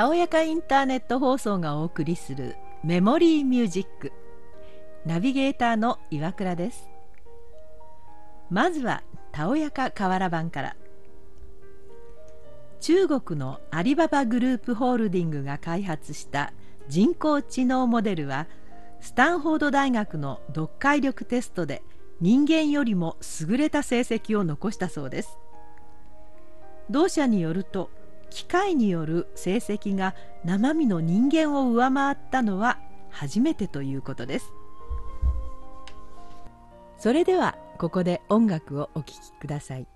たおやかインターネット放送がお送りするメモリーミュージック。ナビゲーターの岩倉です。まずはたおやか瓦版から。中国のアリババグループホールディングが開発した人工知能モデルはスタンフォード大学の読解力テストで人間よりも優れた成績を残したそうです。同社によると機械による成績が生身の人間を上回ったのは初めてということです。それではここで音楽をお聴きください。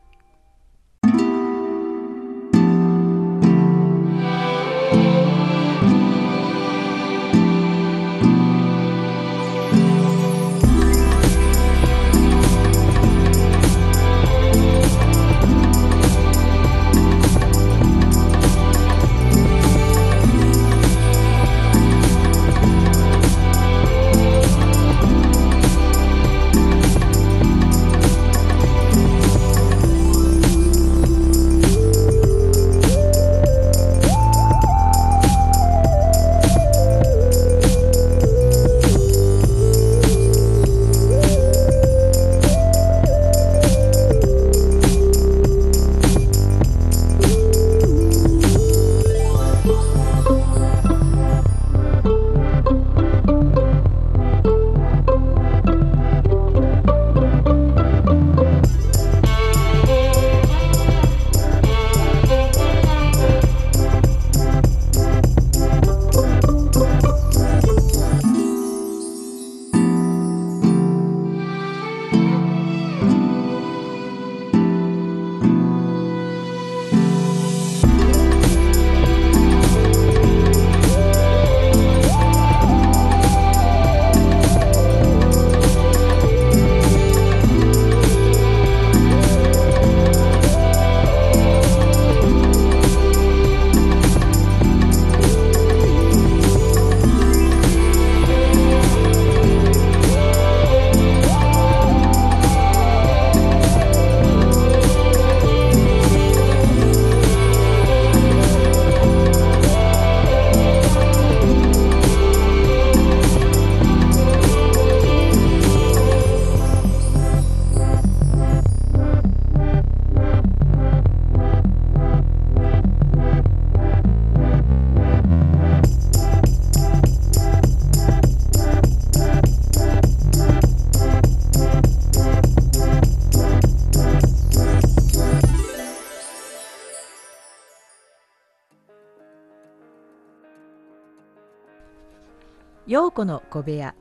陽子の小部屋。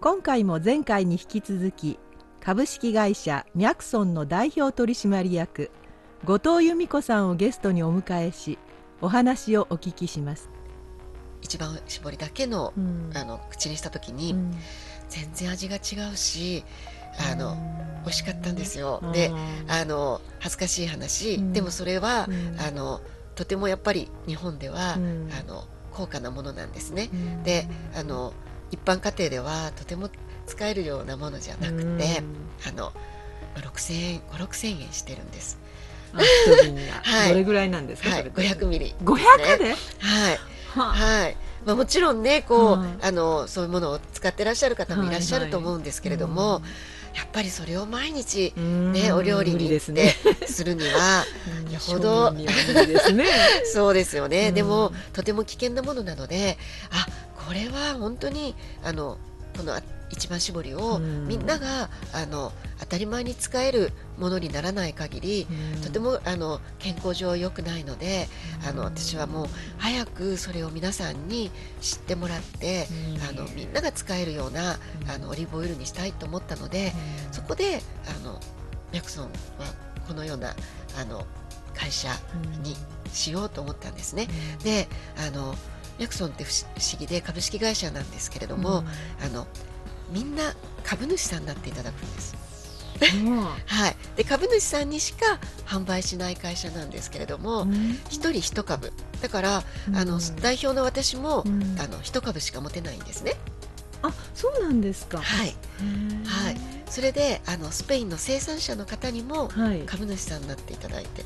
今回も前回に引き続き株式会社ミャクソンの代表取締役後藤由美子さんをゲストにお迎えしお話をお聞きします。一番搾りだけの,、あの口にした時に、全然味が違うしあの美味しかったんですよ。であの恥ずかしい話、でもそれは、あのとてもやっぱり日本では、あの高価なものなんですね。であの一般家庭ではとても使えるようなものじゃなくて、あの6000円5 6 0円してるんです。はい、どれぐらいなんですか、はい、500ミリ、500で、はい。はい、まあ、もちろんねこう、あのそういうものを使ってらっしゃる方もいらっしゃると思うんですけれども、やっぱりそれを毎日ねお料理に行ってするにはよほど そうですよね、でもとても危険なものなのであこれは本当にあのこの一番搾りをみんながあの当たり前に使えるものにならない限りとてもあの健康上良くないのであの私はもう早くそれを皆さんに知ってもらってあのみんなが使えるようなあのオリーブオイルにしたいと思ったのでそこであのミャクソンはこのようなあの会社にしようと思ったんですね。であのミャクソンって不思議で株式会社なんですけれども、あのみんな株主さんになっていただくんです。はい、で株主さんにしか販売しない会社なんですけれども、一、人一株。だから、あの代表の私も、あの一株しか持てないんですね。あそうなんですか。はい。はい。それであのスペインの生産者の方にも株主さんになっていただいて、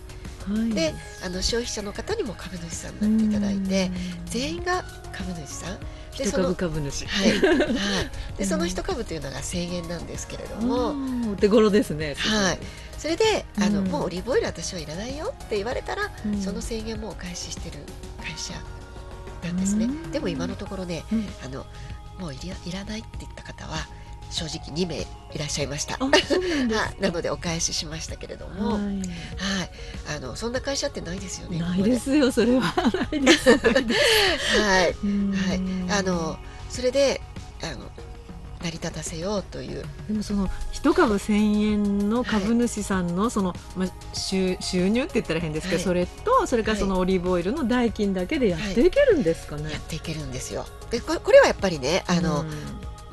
はい、であの消費者の方にも株主さんになっていただいて全員が株主さん。でその株主。はい、はい、でその一株というのが制限なんですけれども。お手頃ですね。はい。それであの、もうオリーブオイル私はいらないよって言われたら、その制限もお返ししてる会社なんですね、でも今のところね、あのもういらいらないって言った方は正直2名いらっしゃいました。なのでお返ししましたけれども、はい、はい、あのそんな会社ってないですよね。ないですよ、それは。はい、はい、あのそれであの成り立たせようという。でもその一株千円の株主さんのその、まあ、収収入って言ったら変ですけど、はい、それとそれからそのオリーブオイルの代金だけでやっていけるんですかね、はい、やっていけるんですよ。でこれはやっぱりねあの、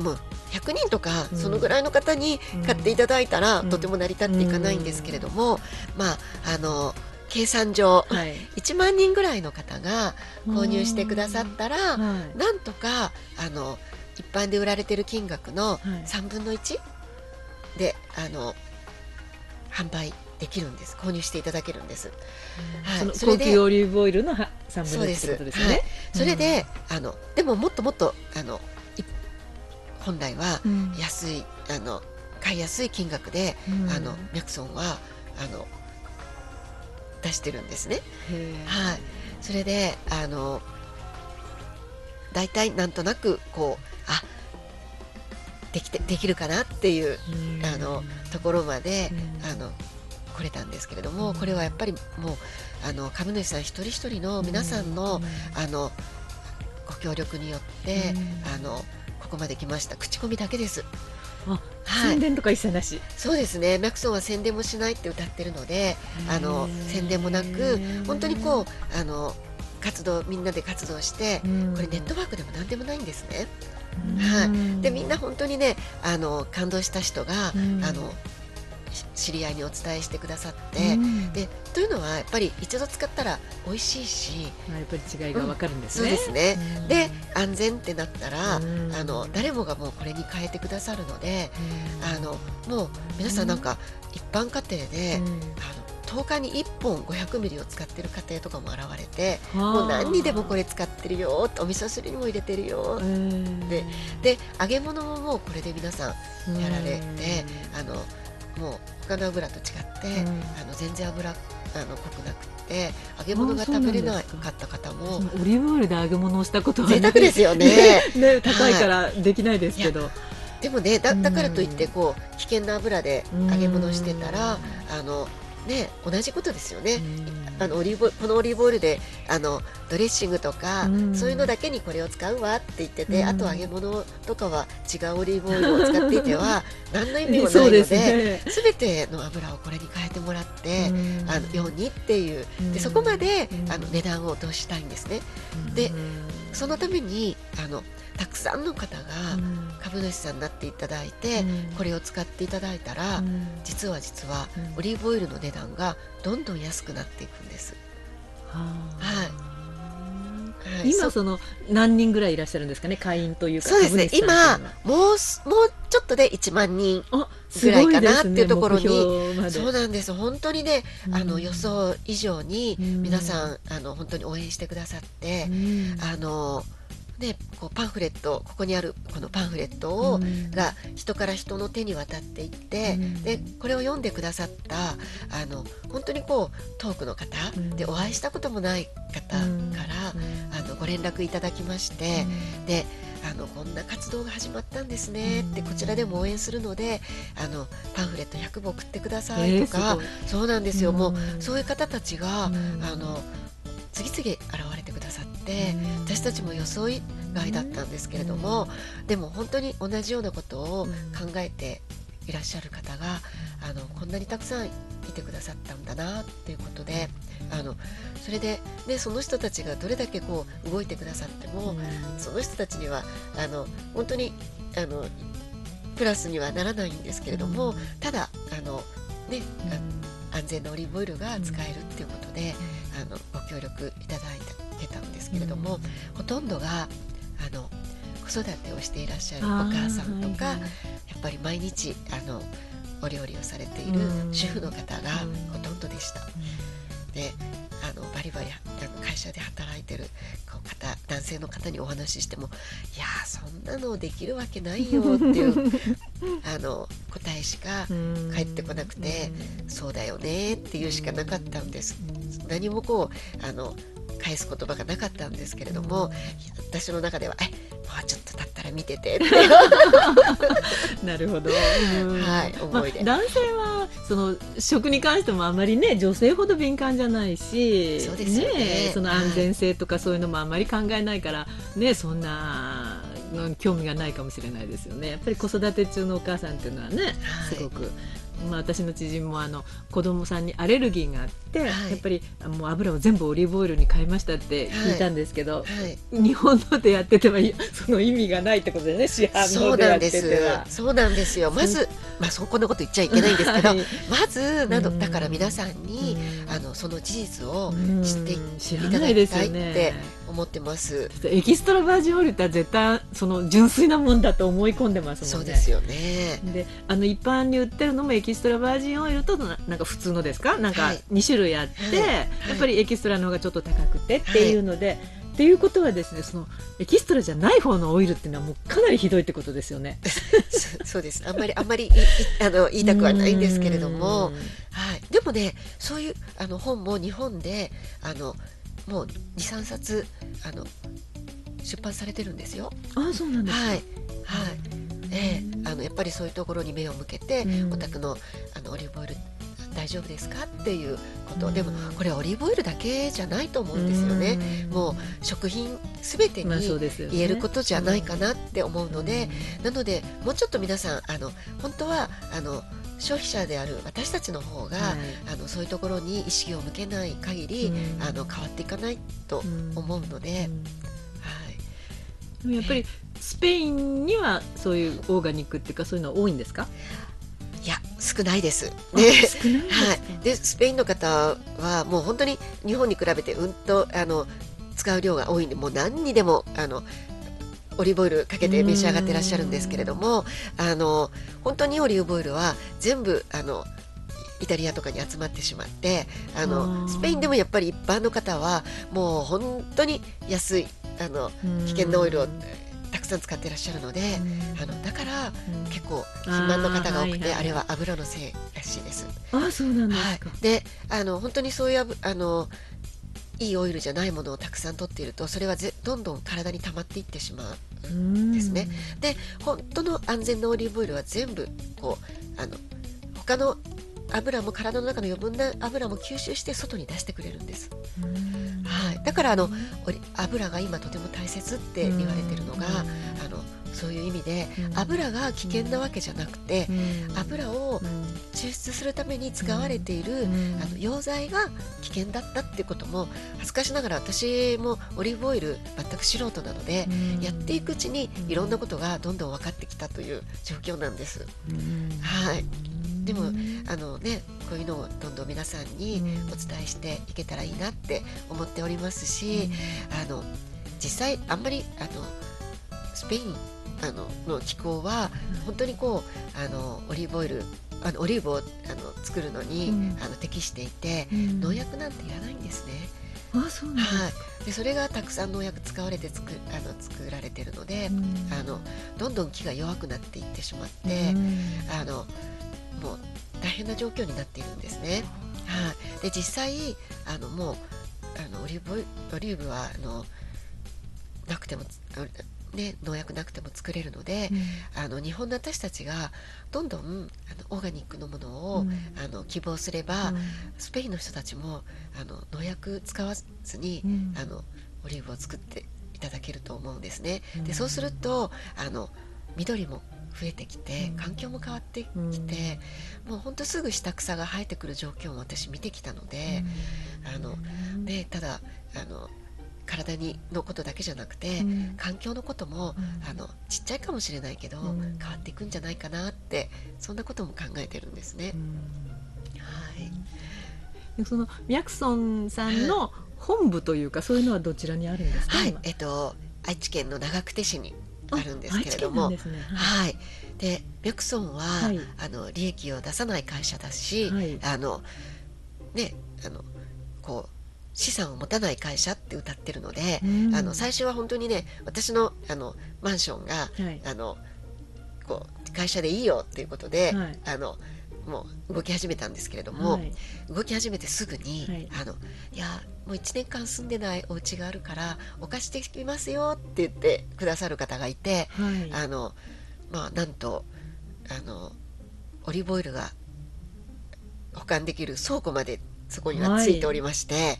うん、もう100人とかそのぐらいの方に買っていただいたら、うん、とても成り立っていかないんですけれども、まああの計算上、はい、1万人ぐらいの方が購入してくださったら、はい、なんとかあの一般で売られてる金額の3分の1で、あの販売できるんです。購入していただけるんです。はい、そ高級オリーブオイルの3分の1ってことですね。はい、それで、あのでももっともっとあの本来は安い、うん、あの買いやすい金額で、うん、あのミャクソンはあの出してるんですね。はい、それであの大体なんとなくこうあできてできるかなっていう、あのところまで、あの来れたんですけれども、これはやっぱりもうあの株主さん一人一人の皆さんの,、あのご協力によって、あのここまで来ました。口コミだけです。あ宣伝とか一切なし、そうですね。マクソンは宣伝もしないって歌ってるのであの宣伝もなく本当にこうあの活動みんなで活動して、これネットワークでも何でもないんですね。はい、でみんな本当にねあの感動した人が、あの知り合いにお伝えしてくださって、うん、でというのはやっぱり一度使ったら美味しいし、まあ、やっぱり違いがわかるんですね、うん、そうですね、うん、で安全ってなったら、あの誰もがもうこれに変えてくださるので、あのもう皆さんなんか一般家庭で、あの10日に1本500ミリを使ってる家庭とかも現れてもう何にでもこれ使ってるよお味噌汁にも入れてるよでで揚げ物ももうこれで皆さんやられてあのもう他の油と違って、うん、あの全然油あの濃くなくて揚げ物が食べれなかった方もオリーブオイルで揚げ物をしたことは贅沢ですよね。ね高いからできないですけど、はい、でもねだだからといってこう危険な油で揚げ物してたらあのね、同じことですよね、あのオリーブこのオリーブオイルであのドレッシングとか、そういうのだけにこれを使うわって言ってて、あと揚げ物とかは違うオリーブオイルを使っていては 何の意味もないのですべ、ての油をこれに変えてもらって、あのようにっていう。でそこまで、あの値段を落としたいんですね。でそのためにあのたくさんの方が株主さんになっていただいて、これを使っていただいたら、実は実はオリーブオイルの値段がどんどん安くなっていくんです。はい。はい、今その何人ぐらいいらっしゃるんですかね？会員というかそうですね。今もうもうちょっとで1万人ぐらいかなっていうところに、ね、そうなんです。本当にね、うん、あの予想以上に皆さん、うん、あの本当に応援してくださって、うん、あのね、こうパンフレットここにあるこのパンフレットを、うん、が人から人の手に渡っていって、うん、でこれを読んでくださったあの本当にこう遠くの方、うん、でお会いしたこともない方から、あのご連絡いただきまして、であのこんな活動が始まったんですねってこちらでも応援するのであのパンフレット100本送ってくださいとか、えー、そうなんですよ、もうそういう方たちが、あの次々現れてくださって私たちも予想外だったんですけれどもでも本当に同じようなことを考えていらっしゃる方があのこんなにたくさんいてくださったんだなっていうことであのそれで、ね、その人たちがどれだけこう動いてくださってもその人たちにはあの本当にあのプラスにはならないんですけれどもただあの、ね、安全なオリーブオイルが使えるっていうことで、あのご協力いただいてたんですけれども、ほとんどがあの子育てをしていらっしゃるお母さんとか、はいはい、やっぱり毎日あのお料理をされている主婦の方がほとんどでした。で社で働いてる方男性の方にお話ししても「いやそんなのできるわけないよ」っていう あの答えしか返ってこなくて「そうだよね」っていうしかなかったんです。何もこうあの返す言葉がなかったんですけれども、私の中では「えもうちょっと経ったら見てて」って。なるほど、はい思いで、まあ、男性はその食に関してもあまりね女性ほど敏感じゃないしそうですね、ね、その安全性とかそういうのもあまり考えないから、ねそんな興味がないかもしれないですよね。やっぱり子育て中のお母さんっていうのはね、すごくまあ、私の知人もあの子供さんにアレルギーがあって、はい、やっぱりもう油を全部オリーブオイルに変えましたって聞いたんですけど、はい。はい、日本のでやっててはその意味がないってことでね市販のでやってては。そうなんです。よ。まず、まあ、そこのこと言っちゃいけないんですけど、まずなどだから皆さんにあのその事実を知っていただきたいって思ってます。エキストラバージンオイルって絶対その純粋なもんだと思い込んでますもんね。そうですよね。で、あの一般に売ってるのもエキストラバージンオイルとなんか普通のですか、なんか二種類あって、はい。はい、やっぱりエキストラの方がちょっと高くてっていうので。はい。っていうことはですねそのエキストラじゃない方のオイルっていうのはもうかなりひどいってことですよね。そ うです。あんまりあんまりあの 言いたくはないんですけれども、はい、でもねそういうあの本も日本であのもう23冊あの出版されてるんですよ。あそうなんですはい、はいえー、あのやっぱりそういうところに目を向けて、お宅のあのオリーブオイル大丈夫ですかっていうこと。でもこれオリーブオイルだけじゃないと思うんですよね。もう食品すべてに言えることじゃないかなって思うので、なのでもうちょっと皆さんあの本当はあの消費者である私たちの方が、はい、あのそういうところに意識を向けない限り、うん、あの変わっていかないと思うので、うん、はい、やっぱりスペインにはそういうオーガニックっていうかそういうのは多いんですか？いや少ないです。で、はい。でスペインの方はもう本当に日本に比べてうんとあの使う量が多いんでもう何にでもあのオリーブオイルかけて召し上がってらっしゃるんですけれどもあの本当にオリーブオイルは全部あのイタリアとかに集まってしまってあのスペインでもやっぱり一般の方はもう本当に安いあの危険なオイルをさん使ってらっしゃるので、あのだから結構肥満の方が多くてあ,、れは油のせいらしいです。あそうなんですか、はい、であの本当にそういうあのいいオイルじゃないものをたくさん取っているとそれはぜどんどん体に溜まっていってしまうんですね。で本当の安全なオリーブオイルは全部こうあの他の油も体の中の余分な油も吸収して外に出してくれるんです。はい、だからあの油が今とても大切って言われてるのがあのそういう意味で油が危険なわけじゃなくて油を抽出するために使われているあの溶剤が危険だったっていうことも恥ずかしながら私もオリーブオイル全く素人なのでやっていくうちにいろんなことがどんどん分かってきたという状況なんです。はいでもあの、ね、こういうのをどんどん皆さんにお伝えしていけたらいいなって思っておりますし、あの実際あんまりあのスペインあのの気候は本当にこうあのオリーブオイルあのオリーブをあの作るのに、うん、あの適していて、うん、農薬なんていらないんですね。あそうなんはい、でそれがたくさん農薬使われて作あの作られてるので、うん、あのどんどん木が弱くなっていってしまって、あのもう大変な状況になっているんですね。はい、で実際あのもうあのオリーブオリーブはあのなくてもね、農薬なくても作れるので、うん、あの日本の私たちがどんどんあのオーガニックのものを、うん、あの希望すれば、うん、スペインの人たちもあの農薬使わずに、あのオリーブを作っていただけると思うんですね。でそうするとあの緑も増えてきて環境も変わってきて、もうほんとすぐ下草が生えてくる状況も私見てきたので、あのでただあの体にのことだけじゃなくて、うん、環境のことも、うん、あのちっちゃいかもしれないけど、うん、変わっていくんじゃないかなってそんなことも考えてるんですね。はい、そのミャクソンさんの本部というか、そういうのはどちらにあるんですか、はい、えっと、愛知県の長久手市にあるんですけれども、ね、はい、でミャクソンは、はい、あの利益を出さない会社だし、はい、あのねあのこう資産を持たない会社って歌ってるので、うん、あの最初は本当にね私のあのマンションが、はい、あのこう会社でいいよっていうことで、はい、あのもう動き始めたんですけれども、はい、動き始めてすぐに、はい、あのいやもう1年間住んでないお家があるからお貸してきますよって言ってくださる方がいて、はい、あのまあなんとあのオリーブオイルが保管できる倉庫までそこにはついておりまして、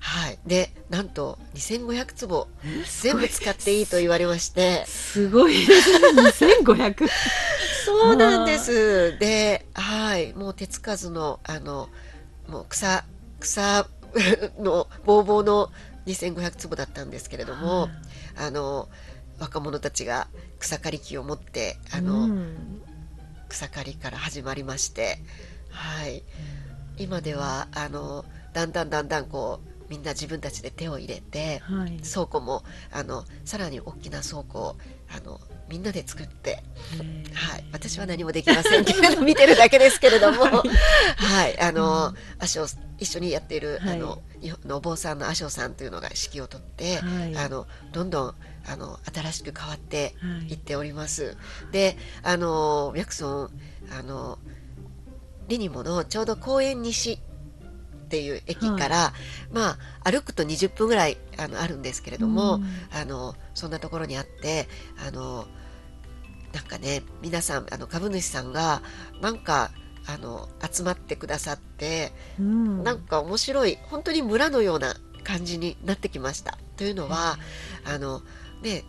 はい、でなんと2500坪全部使っていいと言われまして。すごい。ですね2500そうなんです。ではい。もう手つかずのあのもう草草 のぼうぼうの2500坪だったんですけれども、あの若者たちが草刈り機を持ってあの、うん、草刈りから始まりましてはい、今ではあのだんだんだんだんこうみんな自分たちで手を入れて、はい、倉庫もあのさらに大きな倉庫をあのみんなで作って、はい、私は何もできませんけれど見てるだけですけれども、はい、あの、うん、足を一緒にやっている、はい、あののお坊さんの阿生さんというのが指揮を取って、はい、あのどんどんあの新しく変わってい。っております。であのミャクソンあのリニモのちょうど公園西っていう駅から、はい、まあ歩くと20分ぐらいあのあるんですけれども、うん、あのそんなところにあってあのなんかね皆さんあの株主さんがなんかあの集まってくださって、うん、なんか面白い本当に村のような感じになってきました。というのは、うん、あのね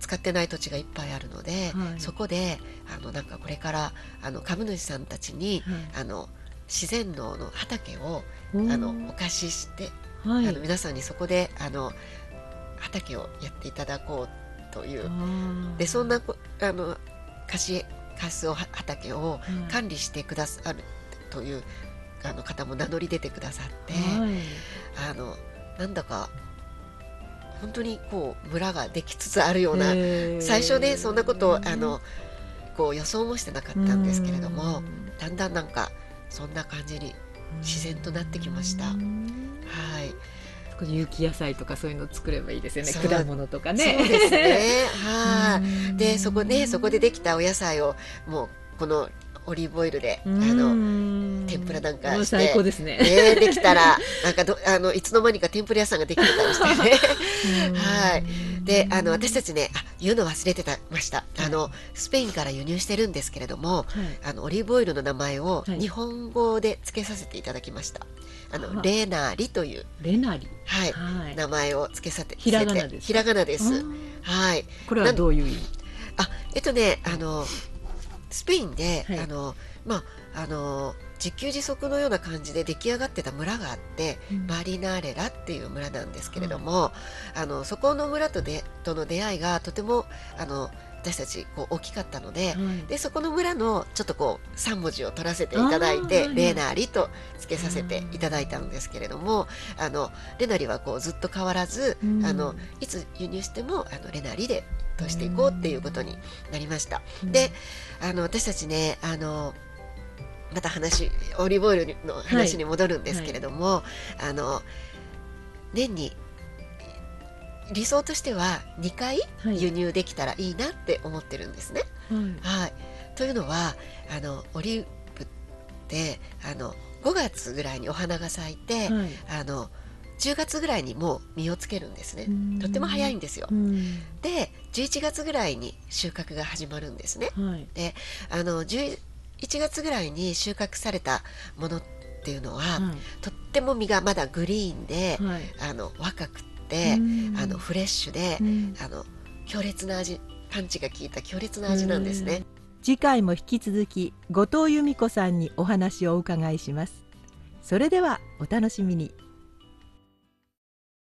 使ってない土地がいっぱいあるので、はい、そこであのなんかこれからあの株主さんたちに、はい、あの自然農の畑をあのお貸しして、はい、あの皆さんにそこであの畑をやっていただこうという。でそんなあの貸し貸す畑を管理してくださるという、あの方も名乗り出てくださって、はい、あのなんだか本当にこう村ができつつあるような最初ねそんなことをあのこう予想もしてなかったんですけれどもだんだんなんかそんな感じに自然となってきました。はい有機野菜とかそういうの作ればいいですよね。果物とかね。そうですね。はい。でそこねそこでできたお野菜をもうこのオリーブオイルであの天ぷらなんかして最高ですね。ねできたらなんかどあのいつの間にか天ぷら屋さんができてたりしてね。はいであの私たちねあ言うの忘れてたました、あのスペインから輸入してるんですけれども、はい、あのオリーブオイルの名前を日本語で付けさせていただきました、あのレナリというレナリ。はい、はい、名前を付けさせてひらがなです。ひらがなです。はい。これはどういう意味？あえっとねあのスペインで、はい、あのまああの自給自足のような感じで出来上がってた村があって、うん、マリナーレラっていう村なんですけれども、はい、あのそこの村とでとの出会いがとてもあの私たちこう大きかったのではい、でそこの村のちょっとこう3文字を取らせていただいてレーナーリと付けさせていただいたんですけれどもあのレナリはこうずっと変わらず、うん、あのいつ輸入してもあのレナリでとしていこうっていうことになりました。うん、であの私たちねあのまた話オリーブオイルの話に戻るんですけれども、はい。はい、あの年に理想としては2回輸入できたらいいなって思ってるんですね。はい、はい、というのはあのオリーブってあの5月ぐらいにお花が咲いて、はい、あの10月ぐらいにもう実をつけるんですね。とっても早いんですよ。で11月ぐらいに収穫が始まるんですね。はい、であの11月ぐらいに収穫されたものっていうのは、はい、とっても実がまだグリーンで、はい、あの若くてあのフレッシュであの強烈な味パンチが効いた強烈な味なんですね。次回も引き続き後藤由美子さんにお話をお伺いします。それではお楽しみに。